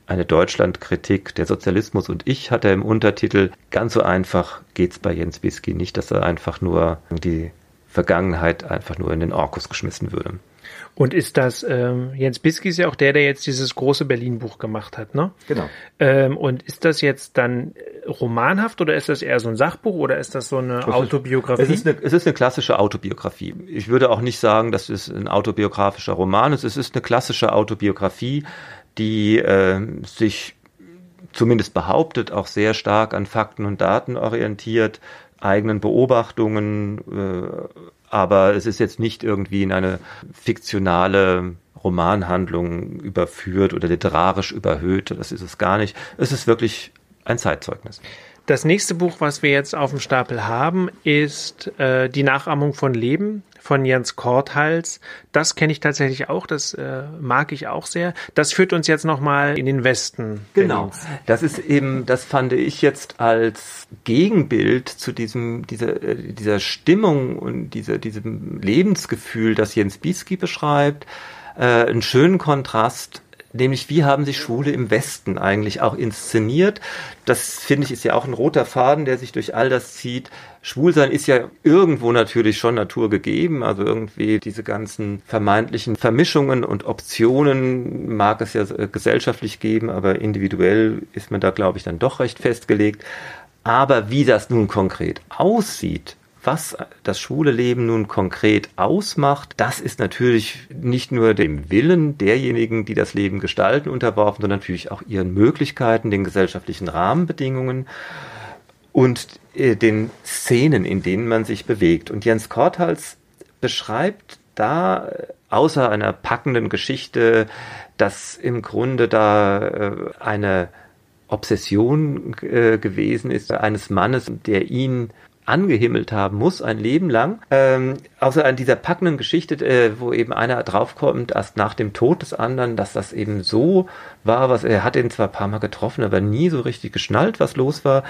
eine Deutschlandkritik. Der Sozialismus und ich hat er im Untertitel. Ganz so einfach geht's bei Jens Bisky nicht, dass er einfach nur die Vergangenheit einfach nur in den Orkus geschmissen würde. Und ist das, ähm, Jens Bisky ist ja auch der, der jetzt dieses große Berlin-Buch gemacht hat, ne? Genau. Ähm, und ist das jetzt dann romanhaft oder ist das eher so ein Sachbuch oder ist das so eine das Autobiografie? Ist, es, ist eine, es ist eine klassische Autobiografie. Ich würde auch nicht sagen, dass es ein autobiografischer Roman ist. Es ist eine klassische Autobiografie, die äh, sich zumindest behauptet, auch sehr stark an Fakten und Daten orientiert, eigenen Beobachtungen, äh, aber es ist jetzt nicht irgendwie in eine fiktionale Romanhandlung überführt oder literarisch überhöht. Das ist es gar nicht. Es ist wirklich ein Zeitzeugnis. Das nächste Buch, was wir jetzt auf dem Stapel haben, ist äh, Die Nachahmung von Leben von Jens Korthals. Das kenne ich tatsächlich auch, das äh, mag ich auch sehr. Das führt uns jetzt nochmal in den Westen. Genau. Berlins. Das ist eben, das fand ich jetzt als Gegenbild zu diesem, dieser, äh, dieser Stimmung und dieser, diesem Lebensgefühl, das Jens Bieski beschreibt, äh, einen schönen Kontrast nämlich wie haben sich Schule im Westen eigentlich auch inszeniert. Das finde ich ist ja auch ein roter Faden, der sich durch all das zieht. Schwulsein ist ja irgendwo natürlich schon Natur gegeben, also irgendwie diese ganzen vermeintlichen Vermischungen und Optionen mag es ja gesellschaftlich geben, aber individuell ist man da, glaube ich, dann doch recht festgelegt. Aber wie das nun konkret aussieht, was das schwule Leben nun konkret ausmacht, das ist natürlich nicht nur dem Willen derjenigen, die das Leben gestalten, unterworfen, sondern natürlich auch ihren Möglichkeiten, den gesellschaftlichen Rahmenbedingungen und äh, den Szenen, in denen man sich bewegt. Und Jens Korthals beschreibt da äh, außer einer packenden Geschichte, dass im Grunde da äh, eine Obsession gewesen ist eines Mannes, der ihn angehimmelt haben muss, ein Leben lang. Ähm, außer an dieser packenden Geschichte, äh, wo eben einer draufkommt, erst nach dem Tod des anderen, dass das eben so war, was er hat ihn zwar ein paar Mal getroffen, aber nie so richtig geschnallt, was los war.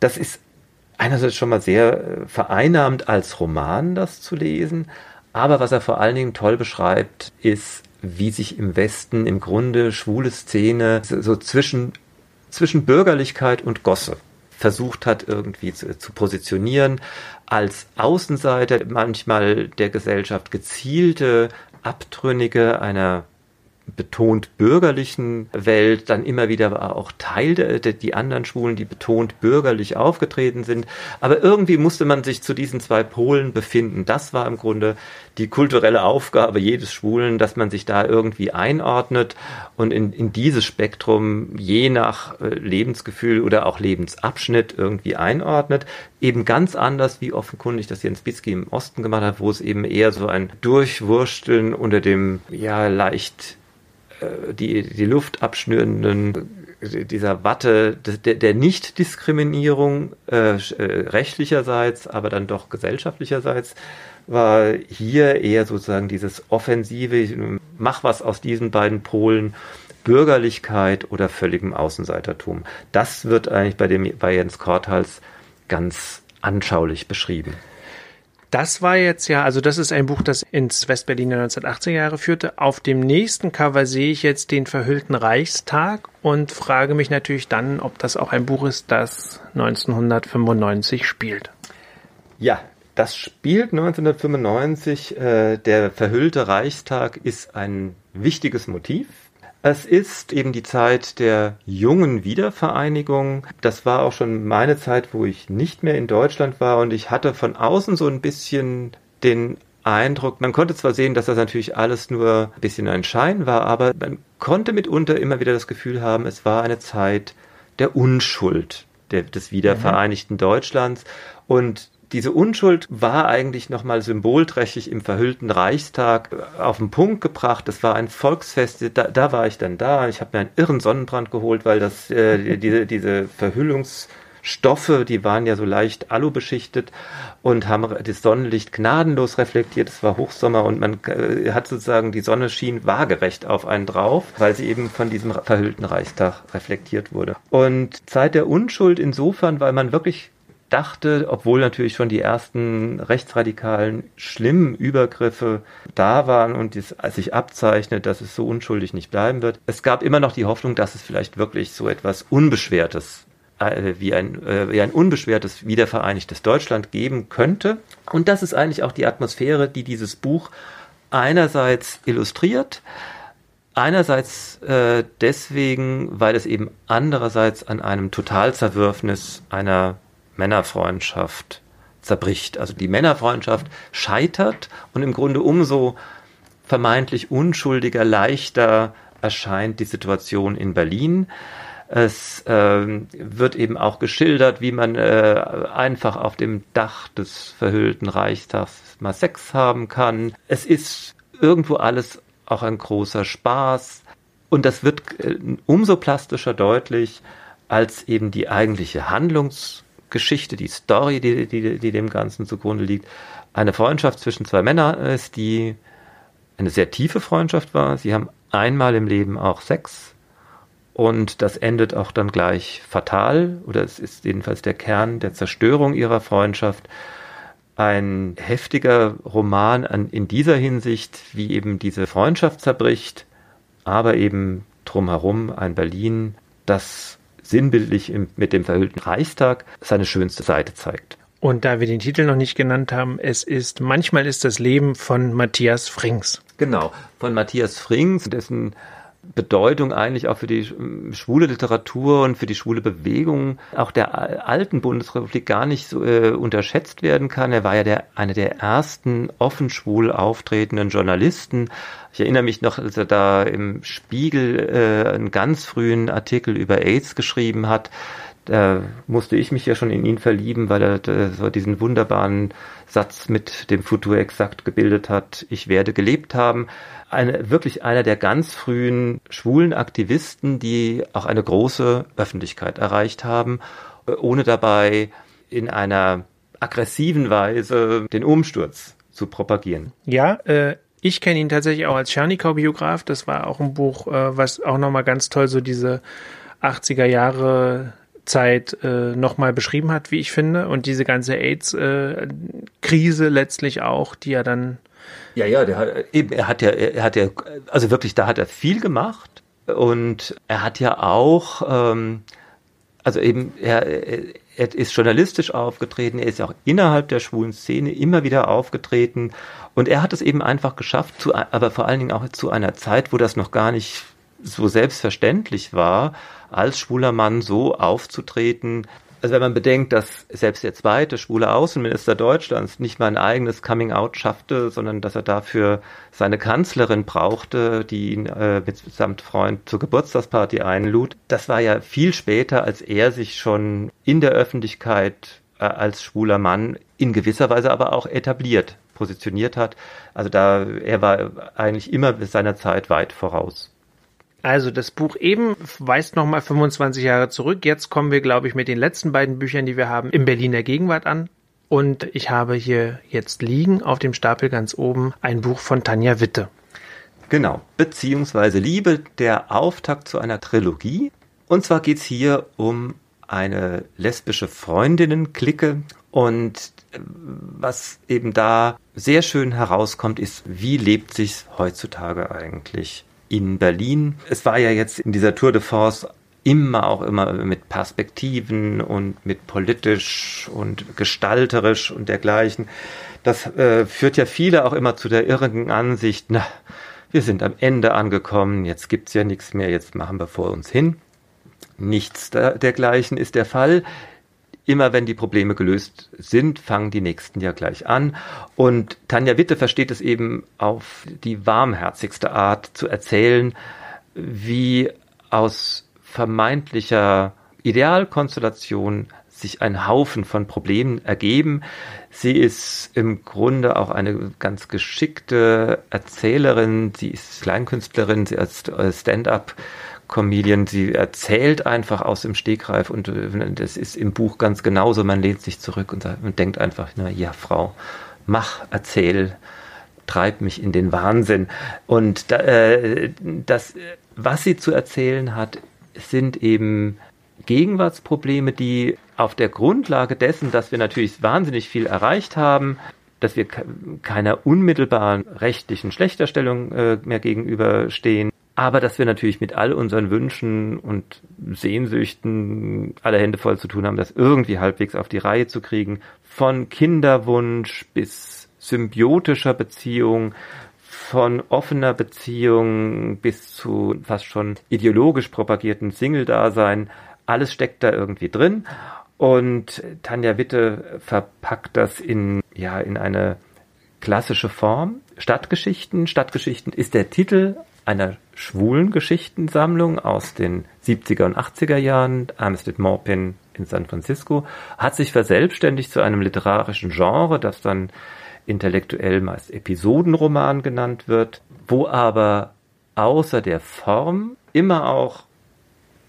Das ist einerseits schon mal sehr äh, vereinnahmt als Roman, das zu lesen. Aber was er vor allen Dingen toll beschreibt, ist, wie sich im Westen im Grunde schwule Szene so zwischen, zwischen Bürgerlichkeit und Gosse versucht hat, irgendwie zu, zu positionieren, als Außenseiter manchmal der Gesellschaft gezielte Abtrünnige einer betont bürgerlichen Welt, dann immer wieder war auch Teil der, der, die anderen Schwulen, die betont bürgerlich aufgetreten sind. Aber irgendwie musste man sich zu diesen zwei Polen befinden. Das war im Grunde die kulturelle Aufgabe jedes Schwulen, dass man sich da irgendwie einordnet und in, in dieses Spektrum je nach äh, Lebensgefühl oder auch Lebensabschnitt irgendwie einordnet. Eben ganz anders, wie offenkundig das Jens Bitzky im Osten gemacht hat, wo es eben eher so ein Durchwursteln unter dem ja leicht die, die Luft abschnürenden dieser Watte der, der Nichtdiskriminierung äh, äh, rechtlicherseits, aber dann doch gesellschaftlicherseits war hier eher sozusagen dieses offensive, mach was aus diesen beiden Polen, Bürgerlichkeit oder völligem Außenseitertum. Das wird eigentlich bei dem bei Jens Korthals ganz anschaulich beschrieben. Das war jetzt ja, also das ist ein Buch, das ins Westberlin der 1980er Jahre führte. Auf dem nächsten Cover sehe ich jetzt den verhüllten Reichstag und frage mich natürlich dann, ob das auch ein Buch ist, das 1995 spielt. Ja, das spielt 1995. Äh, der verhüllte Reichstag ist ein wichtiges Motiv es ist eben die Zeit der jungen Wiedervereinigung. Das war auch schon meine Zeit, wo ich nicht mehr in Deutschland war und ich hatte von außen so ein bisschen den Eindruck, man konnte zwar sehen, dass das natürlich alles nur ein bisschen ein Schein war, aber man konnte mitunter immer wieder das Gefühl haben, es war eine Zeit der Unschuld der, des wiedervereinigten mhm. Deutschlands und diese Unschuld war eigentlich nochmal symbolträchtig im verhüllten Reichstag auf den Punkt gebracht. Das war ein Volksfest, da, da war ich dann da. Ich habe mir einen irren Sonnenbrand geholt, weil das äh, diese, diese Verhüllungsstoffe, die waren ja so leicht alubeschichtet und haben das Sonnenlicht gnadenlos reflektiert. Es war Hochsommer und man äh, hat sozusagen, die Sonne schien waagerecht auf einen drauf, weil sie eben von diesem verhüllten Reichstag reflektiert wurde. Und Zeit der Unschuld insofern, weil man wirklich dachte, obwohl natürlich schon die ersten rechtsradikalen schlimmen Übergriffe da waren und es sich abzeichnet, dass es so unschuldig nicht bleiben wird. Es gab immer noch die Hoffnung, dass es vielleicht wirklich so etwas Unbeschwertes äh, wie ein, äh, wie ein unbeschwertes wiedervereinigtes Deutschland geben könnte. Und das ist eigentlich auch die Atmosphäre, die dieses Buch einerseits illustriert, Einerseits äh, deswegen, weil es eben andererseits an einem Totalzerwürfnis einer Männerfreundschaft zerbricht. Also die Männerfreundschaft scheitert und im Grunde umso vermeintlich unschuldiger, leichter erscheint die Situation in Berlin. Es äh, wird eben auch geschildert, wie man äh, einfach auf dem Dach des verhüllten Reichstags mal Sex haben kann. Es ist irgendwo alles auch ein großer Spaß. Und das wird äh, umso plastischer deutlich, als eben die eigentliche Handlungs- Geschichte, die Story, die, die, die dem Ganzen zugrunde liegt, eine Freundschaft zwischen zwei Männern ist, die eine sehr tiefe Freundschaft war. Sie haben einmal im Leben auch Sex und das endet auch dann gleich fatal oder es ist jedenfalls der Kern der Zerstörung ihrer Freundschaft. Ein heftiger Roman an, in dieser Hinsicht, wie eben diese Freundschaft zerbricht, aber eben drumherum ein Berlin, das sinnbildlich mit dem verhüllten Reichstag seine schönste Seite zeigt. Und da wir den Titel noch nicht genannt haben, es ist Manchmal ist das Leben von Matthias Frings. Genau, von Matthias Frings, dessen Bedeutung eigentlich auch für die schwule Literatur und für die schwule Bewegung auch der alten Bundesrepublik gar nicht so äh, unterschätzt werden kann. Er war ja der, einer der ersten offen schwul auftretenden Journalisten. Ich erinnere mich noch, als er da im Spiegel äh, einen ganz frühen Artikel über AIDS geschrieben hat. Da musste ich mich ja schon in ihn verlieben, weil er so diesen wunderbaren Satz mit dem Futur exakt gebildet hat. Ich werde gelebt haben eine, wirklich einer der ganz frühen schwulen Aktivisten, die auch eine große Öffentlichkeit erreicht haben, ohne dabei in einer aggressiven Weise den Umsturz zu propagieren. Ja, äh, ich kenne ihn tatsächlich auch als Tschernikau-Biograf. Das war auch ein Buch, äh, was auch nochmal ganz toll so diese 80er Jahre Zeit äh, nochmal beschrieben hat, wie ich finde. Und diese ganze AIDS-Krise äh, letztlich auch, die ja dann ja, ja, der hat, eben, er hat ja, er hat ja, also wirklich, da hat er viel gemacht. Und er hat ja auch, ähm, also eben, er, er ist journalistisch aufgetreten, er ist ja auch innerhalb der schwulen Szene immer wieder aufgetreten. Und er hat es eben einfach geschafft, zu, aber vor allen Dingen auch zu einer Zeit, wo das noch gar nicht so selbstverständlich war, als schwuler Mann so aufzutreten, also wenn man bedenkt, dass selbst der zweite schwule Außenminister Deutschlands nicht mal ein eigenes Coming-out schaffte, sondern dass er dafür seine Kanzlerin brauchte, die ihn äh, mitsamt Freund zur Geburtstagsparty einlud. Das war ja viel später, als er sich schon in der Öffentlichkeit äh, als schwuler Mann in gewisser Weise aber auch etabliert, positioniert hat. Also da, er war eigentlich immer seiner Zeit weit voraus. Also das Buch eben weist nochmal 25 Jahre zurück. Jetzt kommen wir, glaube ich, mit den letzten beiden Büchern, die wir haben, im Berliner Gegenwart an. Und ich habe hier jetzt liegen auf dem Stapel ganz oben ein Buch von Tanja Witte. Genau, beziehungsweise Liebe, der Auftakt zu einer Trilogie. Und zwar geht es hier um eine lesbische Freundinnen-Clique. Und äh, was eben da sehr schön herauskommt, ist, wie lebt sich heutzutage eigentlich in Berlin. Es war ja jetzt in dieser Tour de Force immer auch immer mit Perspektiven und mit politisch und gestalterisch und dergleichen. Das äh, führt ja viele auch immer zu der irrigen Ansicht, na, wir sind am Ende angekommen, jetzt gibt's ja nichts mehr, jetzt machen wir vor uns hin. Nichts dergleichen ist der Fall immer wenn die Probleme gelöst sind, fangen die nächsten ja gleich an. Und Tanja Witte versteht es eben auf die warmherzigste Art zu erzählen, wie aus vermeintlicher Idealkonstellation sich ein Haufen von Problemen ergeben. Sie ist im Grunde auch eine ganz geschickte Erzählerin, sie ist Kleinkünstlerin, sie ist Stand-up Comedian, sie erzählt einfach aus dem Stegreif und äh, das ist im Buch ganz genauso. Man lehnt sich zurück und, sagt, und denkt einfach, na ja, Frau, mach, erzähl, treib mich in den Wahnsinn. Und da, äh, das, was sie zu erzählen hat, sind eben Gegenwartsprobleme, die auf der Grundlage dessen, dass wir natürlich wahnsinnig viel erreicht haben, dass wir keiner unmittelbaren rechtlichen Schlechterstellung äh, mehr gegenüberstehen, aber dass wir natürlich mit all unseren Wünschen und Sehnsüchten alle Hände voll zu tun haben, das irgendwie halbwegs auf die Reihe zu kriegen. Von Kinderwunsch bis symbiotischer Beziehung, von offener Beziehung bis zu fast schon ideologisch propagierten Single-Dasein. Alles steckt da irgendwie drin. Und Tanja Witte verpackt das in, ja, in eine klassische Form. Stadtgeschichten. Stadtgeschichten ist der Titel einer schwulen Geschichtensammlung aus den 70er und 80er Jahren, Armistead Maupin in San Francisco, hat sich verselbstständigt zu einem literarischen Genre, das dann intellektuell meist Episodenroman genannt wird, wo aber außer der Form immer auch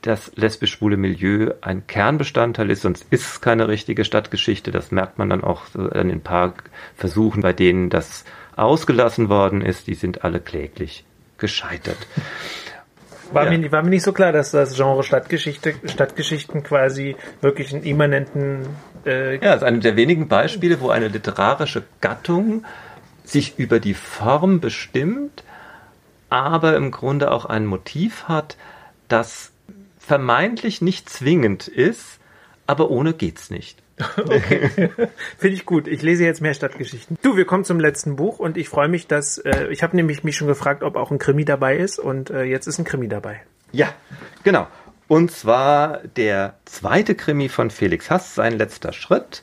das lesbisch-schwule Milieu ein Kernbestandteil ist, sonst ist es keine richtige Stadtgeschichte. Das merkt man dann auch an den paar Versuchen, bei denen das ausgelassen worden ist. Die sind alle kläglich gescheitert. War, ja. mir, war mir nicht so klar, dass das Genre Stadtgeschichte, Stadtgeschichten quasi wirklich einen immanenten. Äh ja, es ist eine der wenigen Beispiele, wo eine literarische Gattung sich über die Form bestimmt aber im Grunde auch ein Motiv hat, das vermeintlich nicht zwingend ist, aber ohne geht's nicht. Okay, finde ich gut. Ich lese jetzt mehr Stadtgeschichten. Du, wir kommen zum letzten Buch und ich freue mich, dass äh, ich habe nämlich mich schon gefragt, ob auch ein Krimi dabei ist und äh, jetzt ist ein Krimi dabei. Ja, genau. Und zwar der zweite Krimi von Felix Hass, sein letzter Schritt.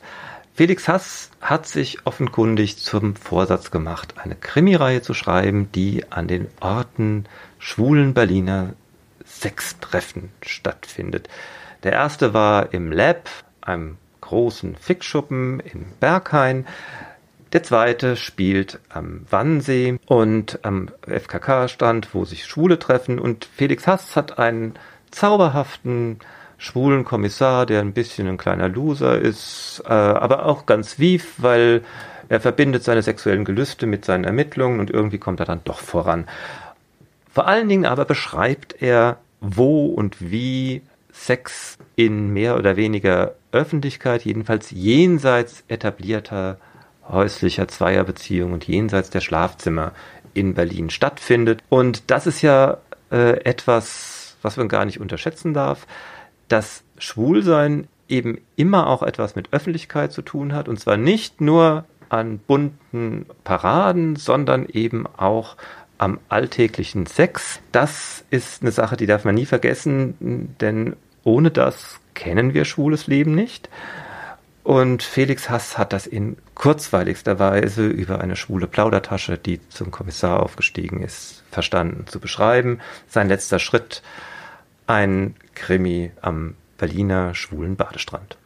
Felix Hass hat sich offenkundig zum Vorsatz gemacht, eine Krimireihe zu schreiben, die an den Orten schwulen Berliner Sextreffen stattfindet. Der erste war im Lab, einem großen Fickschuppen in Berghain. Der zweite spielt am Wannsee und am FKK-Stand, wo sich Schwule treffen. Und Felix Hass hat einen zauberhaften schwulen Kommissar, der ein bisschen ein kleiner Loser ist, äh, aber auch ganz wief, weil er verbindet seine sexuellen Gelüste mit seinen Ermittlungen und irgendwie kommt er dann doch voran. Vor allen Dingen aber beschreibt er, wo und wie Sex in mehr oder weniger Öffentlichkeit, jedenfalls jenseits etablierter häuslicher Zweierbeziehungen und jenseits der Schlafzimmer in Berlin stattfindet. Und das ist ja äh, etwas, was man gar nicht unterschätzen darf, dass Schwulsein eben immer auch etwas mit Öffentlichkeit zu tun hat. Und zwar nicht nur an bunten Paraden, sondern eben auch am alltäglichen Sex. Das ist eine Sache, die darf man nie vergessen, denn ohne das kennen wir schwules Leben nicht. Und Felix Hass hat das in kurzweiligster Weise über eine schwule Plaudertasche, die zum Kommissar aufgestiegen ist, verstanden zu beschreiben. Sein letzter Schritt, ein Krimi am Berliner schwulen Badestrand.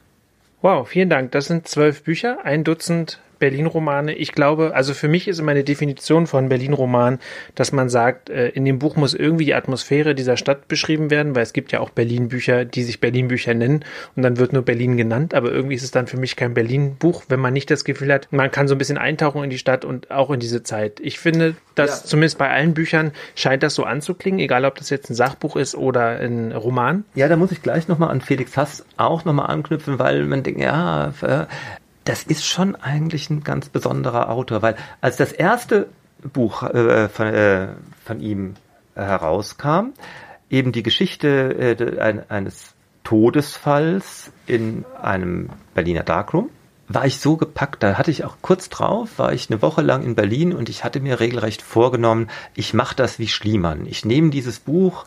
Wow, vielen Dank. Das sind zwölf Bücher, ein Dutzend Berlin-Romane. Ich glaube, also für mich ist immer eine Definition von Berlin-Roman, dass man sagt, äh, in dem Buch muss irgendwie die Atmosphäre dieser Stadt beschrieben werden, weil es gibt ja auch Berlin-Bücher, die sich Berlin-Bücher nennen und dann wird nur Berlin genannt, aber irgendwie ist es dann für mich kein Berlin-Buch, wenn man nicht das Gefühl hat, man kann so ein bisschen eintauchen in die Stadt und auch in diese Zeit. Ich finde, dass ja. zumindest bei allen Büchern scheint das so anzuklingen, egal ob das jetzt ein Sachbuch ist oder ein Roman. Ja, da muss ich gleich nochmal an Felix Hass auch nochmal anknüpfen, weil man denkt, ja, das ist schon eigentlich ein ganz besonderer Autor, weil als das erste Buch äh, von, äh, von, ihm herauskam, eben die Geschichte äh, eines Todesfalls in einem Berliner Darkroom, war ich so gepackt, da hatte ich auch kurz drauf, war ich eine Woche lang in Berlin und ich hatte mir regelrecht vorgenommen, ich mache das wie Schliemann. Ich nehme dieses Buch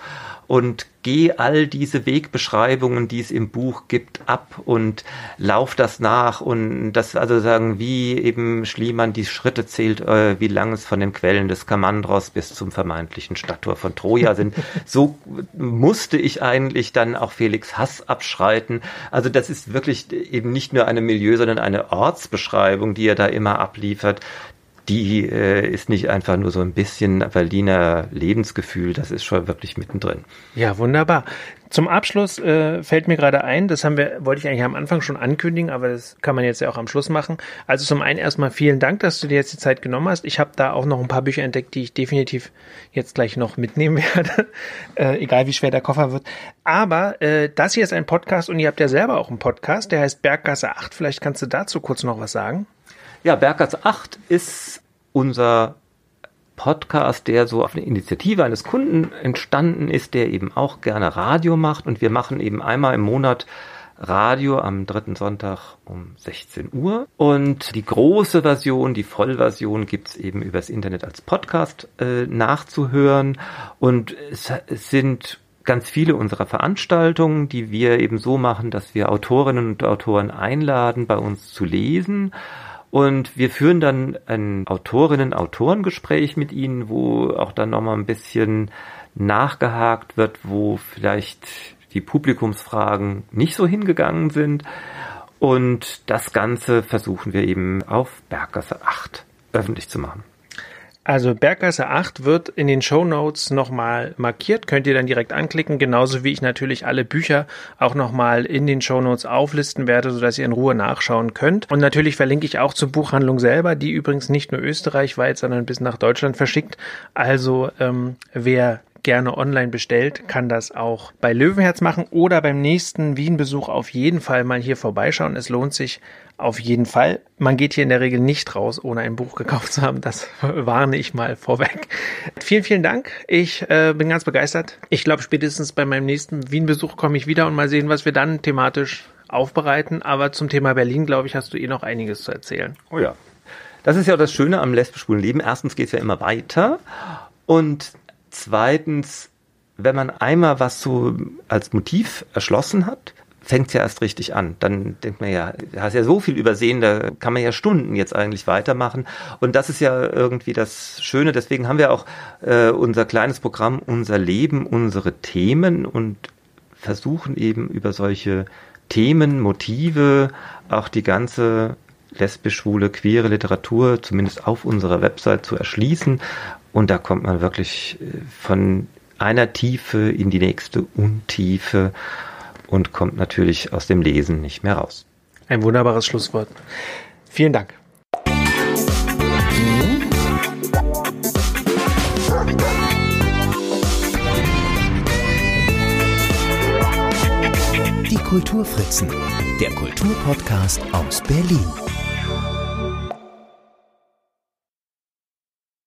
und gehe all diese Wegbeschreibungen, die es im Buch gibt, ab und lauf das nach und das also sagen, wie eben Schliemann die Schritte zählt, äh, wie lang es von den Quellen des Kamandros bis zum vermeintlichen Stadttor von Troja sind. so musste ich eigentlich dann auch Felix Hass abschreiten. Also das ist wirklich eben nicht nur eine Milieu, sondern eine Ortsbeschreibung, die er da immer abliefert die äh, ist nicht einfach nur so ein bisschen Berliner Lebensgefühl, das ist schon wirklich mittendrin. Ja, wunderbar. Zum Abschluss äh, fällt mir gerade ein, das haben wir, wollte ich eigentlich am Anfang schon ankündigen, aber das kann man jetzt ja auch am Schluss machen. Also zum einen erstmal vielen Dank, dass du dir jetzt die Zeit genommen hast. Ich habe da auch noch ein paar Bücher entdeckt, die ich definitiv jetzt gleich noch mitnehmen werde, äh, egal wie schwer der Koffer wird. Aber äh, das hier ist ein Podcast und ihr habt ja selber auch einen Podcast, der heißt Berggasse 8. Vielleicht kannst du dazu kurz noch was sagen. Ja, Berggatz 8 ist unser Podcast, der so auf eine Initiative eines Kunden entstanden ist, der eben auch gerne Radio macht. Und wir machen eben einmal im Monat Radio am dritten Sonntag um 16 Uhr. Und die große Version, die Vollversion gibt's eben übers Internet als Podcast äh, nachzuhören. Und es, es sind ganz viele unserer Veranstaltungen, die wir eben so machen, dass wir Autorinnen und Autoren einladen, bei uns zu lesen und wir führen dann ein Autorinnen-Autorengespräch mit ihnen, wo auch dann nochmal ein bisschen nachgehakt wird, wo vielleicht die Publikumsfragen nicht so hingegangen sind. Und das Ganze versuchen wir eben auf Berggasse 8 öffentlich zu machen. Also Berggasse 8 wird in den Show Notes nochmal markiert, könnt ihr dann direkt anklicken, genauso wie ich natürlich alle Bücher auch nochmal in den Show Notes auflisten werde, sodass ihr in Ruhe nachschauen könnt. Und natürlich verlinke ich auch zur Buchhandlung selber, die übrigens nicht nur österreichweit, sondern bis nach Deutschland verschickt. Also ähm, wer gerne online bestellt, kann das auch bei Löwenherz machen oder beim nächsten Wien-Besuch auf jeden Fall mal hier vorbeischauen. Es lohnt sich auf jeden Fall. Man geht hier in der Regel nicht raus, ohne ein Buch gekauft zu haben. Das warne ich mal vorweg. Vielen, vielen Dank. Ich äh, bin ganz begeistert. Ich glaube, spätestens bei meinem nächsten Wien-Besuch komme ich wieder und mal sehen, was wir dann thematisch aufbereiten. Aber zum Thema Berlin, glaube ich, hast du eh noch einiges zu erzählen. Oh ja. Das ist ja das Schöne am lesbisch-schwulen Leben. Erstens geht es ja immer weiter. Und zweitens, wenn man einmal was so als Motiv erschlossen hat, fängt es ja erst richtig an. Dann denkt man ja, du hast ja so viel übersehen, da kann man ja Stunden jetzt eigentlich weitermachen. Und das ist ja irgendwie das Schöne. Deswegen haben wir auch äh, unser kleines Programm, unser Leben, unsere Themen und versuchen eben über solche Themen, Motive, auch die ganze lesbisch-schwule, queere Literatur zumindest auf unserer Website zu erschließen. Und da kommt man wirklich äh, von einer Tiefe in die nächste Untiefe und kommt natürlich aus dem Lesen nicht mehr raus. Ein wunderbares Schlusswort. Vielen Dank. Die Kulturfritzen, der Kulturpodcast aus Berlin.